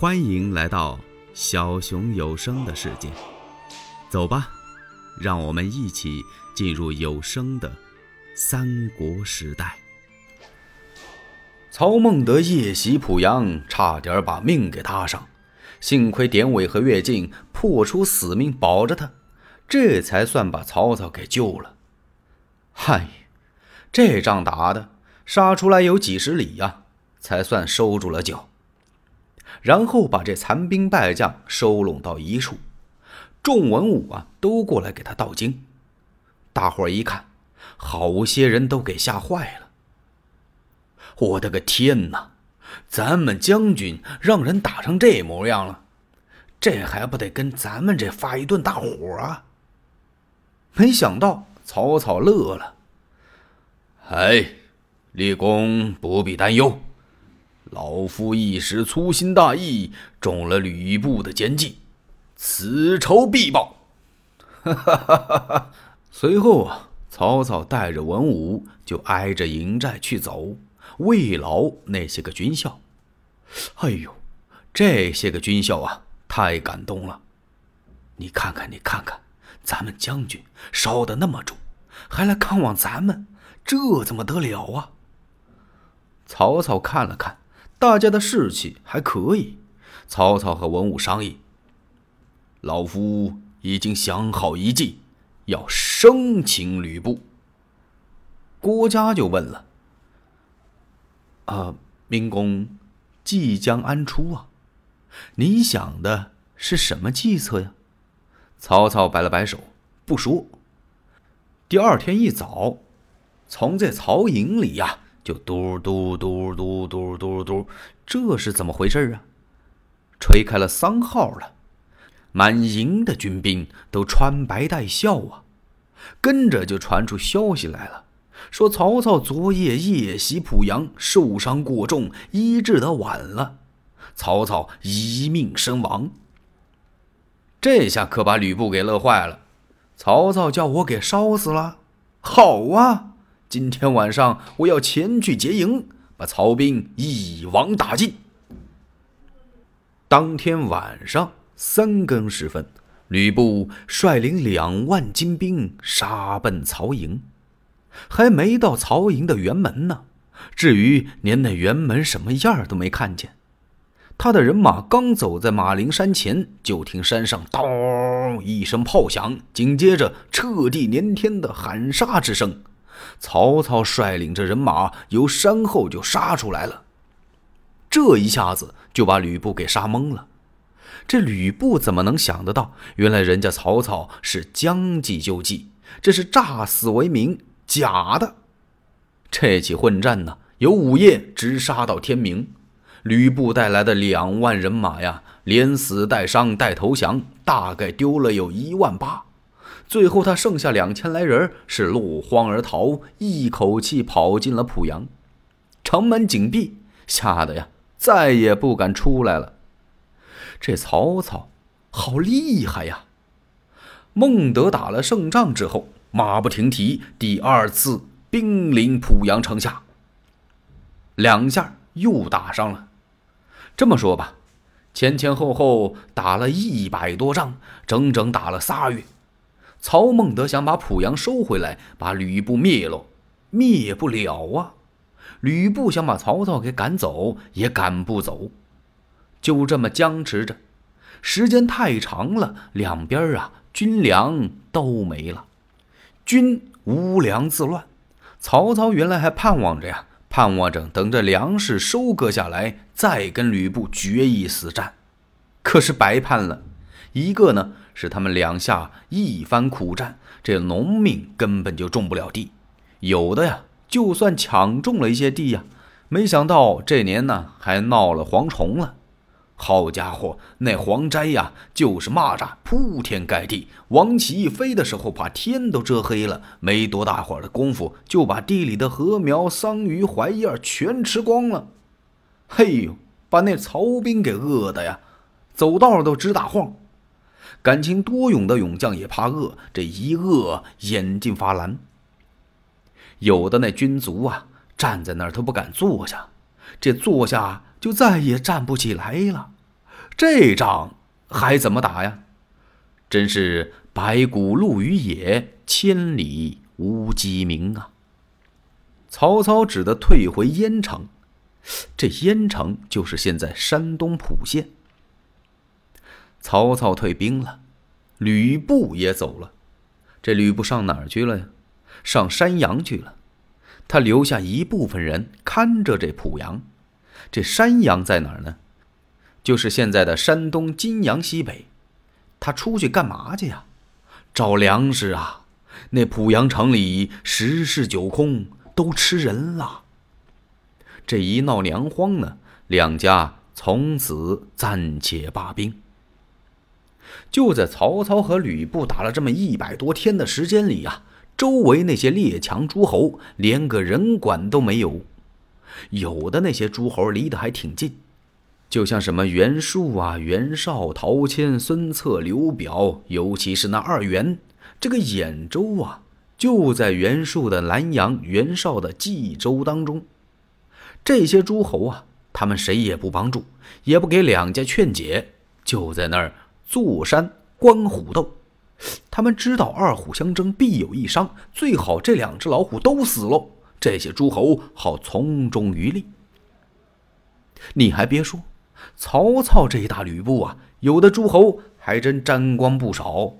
欢迎来到小熊有声的世界，走吧，让我们一起进入有声的三国时代。曹孟德夜袭濮阳，差点把命给搭上，幸亏典韦和乐进破出死命保着他，这才算把曹操给救了。嗨，这仗打的杀出来有几十里呀，才算收住了脚。然后把这残兵败将收拢到一处，众文武啊都过来给他道经。大伙儿一看，好些人都给吓坏了。我的个天哪！咱们将军让人打成这模样了，这还不得跟咱们这发一顿大火啊？没想到曹操乐了：“哎，立功不必担忧。”老夫一时粗心大意，中了吕布的奸计，此仇必报。哈哈哈哈哈！随后啊，曹操带着文武就挨着营寨去走，慰劳那些个军校。哎呦，这些个军校啊，太感动了！你看看，你看看，咱们将军烧的那么重，还来看望咱们，这怎么得了啊？曹操看了看。大家的士气还可以，曹操和文武商议。老夫已经想好一计，要生擒吕布。郭嘉就问了：“啊，明公即将安出啊？你想的是什么计策呀？”曹操摆了摆手，不说。第二天一早，从这曹营里呀。就嘟嘟嘟嘟嘟嘟嘟，这是怎么回事啊？吹开了丧号了，满营的军兵都穿白戴孝啊。跟着就传出消息来了，说曹操昨夜夜袭濮阳，受伤过重，医治的晚了，曹操一命身亡。这下可把吕布给乐坏了。曹操叫我给烧死了，好啊！今天晚上我要前去劫营，把曹兵一网打尽。当天晚上三更时分，吕布率领两万精兵杀奔曹营，还没到曹营的辕门呢。至于连那辕门什么样都没看见，他的人马刚走在马陵山前，就听山上“咚”一声炮响，紧接着彻地连天的喊杀之声。曹操率领着人马由山后就杀出来了，这一下子就把吕布给杀懵了。这吕布怎么能想得到，原来人家曹操是将计就计，这是诈死为名，假的。这起混战呢，由午夜直杀到天明。吕布带来的两万人马呀，连死带伤带投降，大概丢了有一万八。最后，他剩下两千来人，是落荒而逃，一口气跑进了濮阳，城门紧闭，吓得呀，再也不敢出来了。这曹操好厉害呀！孟德打了胜仗之后，马不停蹄，第二次兵临濮阳城下，两下又打上了。这么说吧，前前后后打了一百多仗，整整打了仨月。曹孟德想把濮阳收回来，把吕布灭了，灭不了啊！吕布想把曹操给赶走，也赶不走，就这么僵持着。时间太长了，两边啊，军粮都没了，军无粮自乱。曹操原来还盼望着呀，盼望着等着粮食收割下来，再跟吕布决一死战，可是白盼了。一个呢。是他们两下一番苦战，这农民根本就种不了地，有的呀，就算抢种了一些地呀，没想到这年呢还闹了蝗虫了。好家伙，那蝗灾呀，就是蚂蚱铺天盖地，往起一飞的时候，把天都遮黑了。没多大会儿的功夫，就把地里的禾苗、桑榆、槐叶全吃光了。嘿呦，把那曹兵给饿的呀，走道都直打晃。感情多勇的勇将也怕饿，这一饿眼睛发蓝。有的那军卒啊，站在那儿都不敢坐下，这坐下就再也站不起来了。这仗还怎么打呀？真是白骨露于野，千里无鸡鸣啊！曹操只得退回燕城，这燕城就是现在山东蒲县。曹操退兵了，吕布也走了。这吕布上哪儿去了呀？上山阳去了。他留下一部分人看着这濮阳。这山阳在哪儿呢？就是现在的山东金阳西北。他出去干嘛去呀？找粮食啊！那濮阳城里十室九空，都吃人了。这一闹粮荒呢，两家从此暂且罢兵。就在曹操和吕布打了这么一百多天的时间里呀，周围那些列强诸侯连个人管都没有，有的那些诸侯离得还挺近，就像什么袁术啊、袁绍、陶谦、孙策、刘表，尤其是那二袁，这个兖州啊，就在袁术的南阳、袁绍的冀州当中。这些诸侯啊，他们谁也不帮助，也不给两家劝解，就在那儿。坐山观虎斗，他们知道二虎相争必有一伤，最好这两只老虎都死喽，这些诸侯好从中渔利。你还别说，曹操这一大吕布啊，有的诸侯还真沾光不少。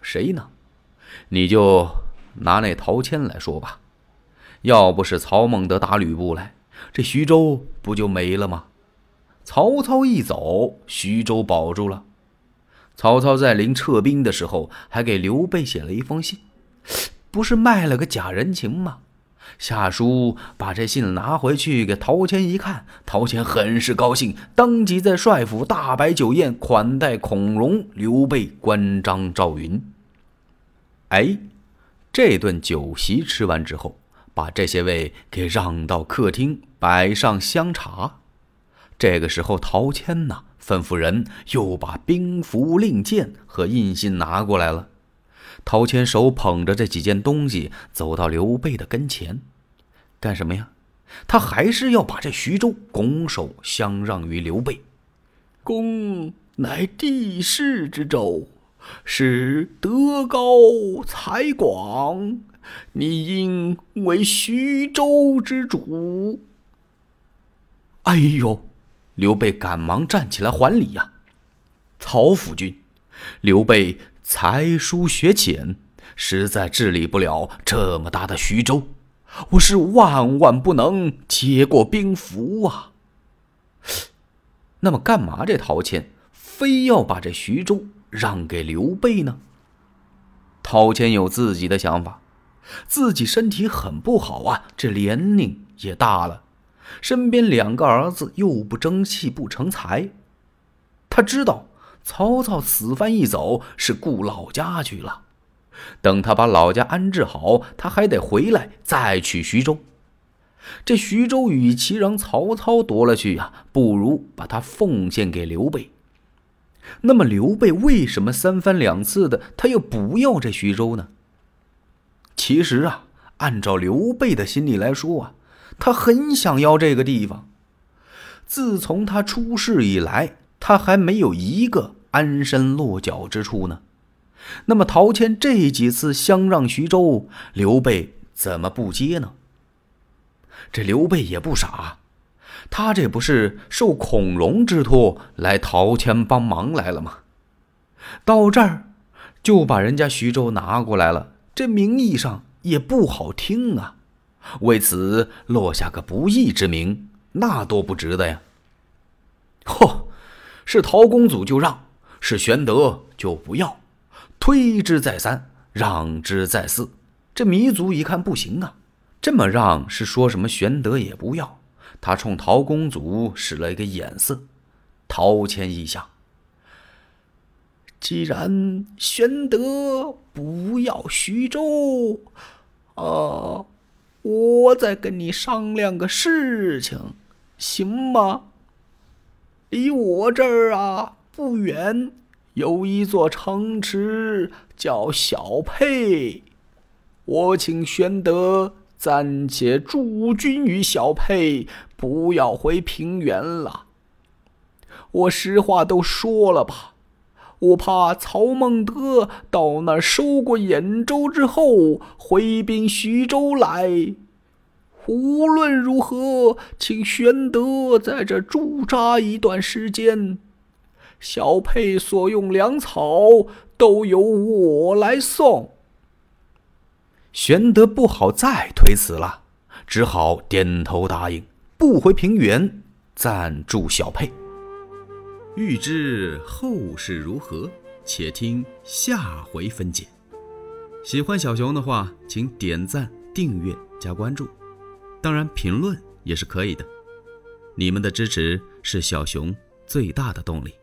谁呢？你就拿那陶谦来说吧，要不是曹孟德打吕布来，这徐州不就没了吗？曹操一走，徐州保住了。曹操在临撤兵的时候，还给刘备写了一封信，不是卖了个假人情吗？下书把这信拿回去给陶谦一看，陶谦很是高兴，当即在帅府大摆酒宴，款待孔融、刘备、关张、赵云。哎，这顿酒席吃完之后，把这些位给让到客厅，摆上香茶。这个时候，陶谦呢吩咐人又把兵符、令箭和印信拿过来了。陶谦手捧着这几件东西，走到刘备的跟前，干什么呀？他还是要把这徐州拱手相让于刘备。公乃帝室之州，是德高才广，你应为徐州之主。哎呦！刘备赶忙站起来还礼呀，曹府君，刘备才疏学浅，实在治理不了这么大的徐州，我是万万不能接过兵符啊。那么，干嘛这陶谦非要把这徐州让给刘备呢？陶谦有自己的想法，自己身体很不好啊，这年龄也大了。身边两个儿子又不争气不成才，他知道曹操此番一走是顾老家去了，等他把老家安置好，他还得回来再取徐州。这徐州与其让曹操夺了去呀，不如把他奉献给刘备。那么刘备为什么三番两次的他又不要这徐州呢？其实啊，按照刘备的心理来说啊。他很想要这个地方。自从他出世以来，他还没有一个安身落脚之处呢。那么陶谦这几次相让徐州，刘备怎么不接呢？这刘备也不傻，他这不是受孔融之托来陶谦帮忙来了吗？到这儿就把人家徐州拿过来了，这名义上也不好听啊。为此落下个不义之名，那多不值得呀！嚯，是陶公祖就让，是玄德就不要，推之再三，让之再四。这糜族一看不行啊，这么让是说什么玄德也不要。他冲陶公祖使了一个眼色。陶谦一想，既然玄德不要徐州，啊。我再跟你商量个事情，行吗？离我这儿啊不远，有一座城池叫小沛，我请玄德暂且驻军于小沛，不要回平原了。我实话都说了吧。我怕曹孟德到那收过兖州之后，回兵徐州来。无论如何，请玄德在这驻扎一段时间。小沛所用粮草都由我来送。玄德不好再推辞了，只好点头答应，不回平原，暂住小沛。欲知后事如何，且听下回分解。喜欢小熊的话，请点赞、订阅、加关注，当然评论也是可以的。你们的支持是小熊最大的动力。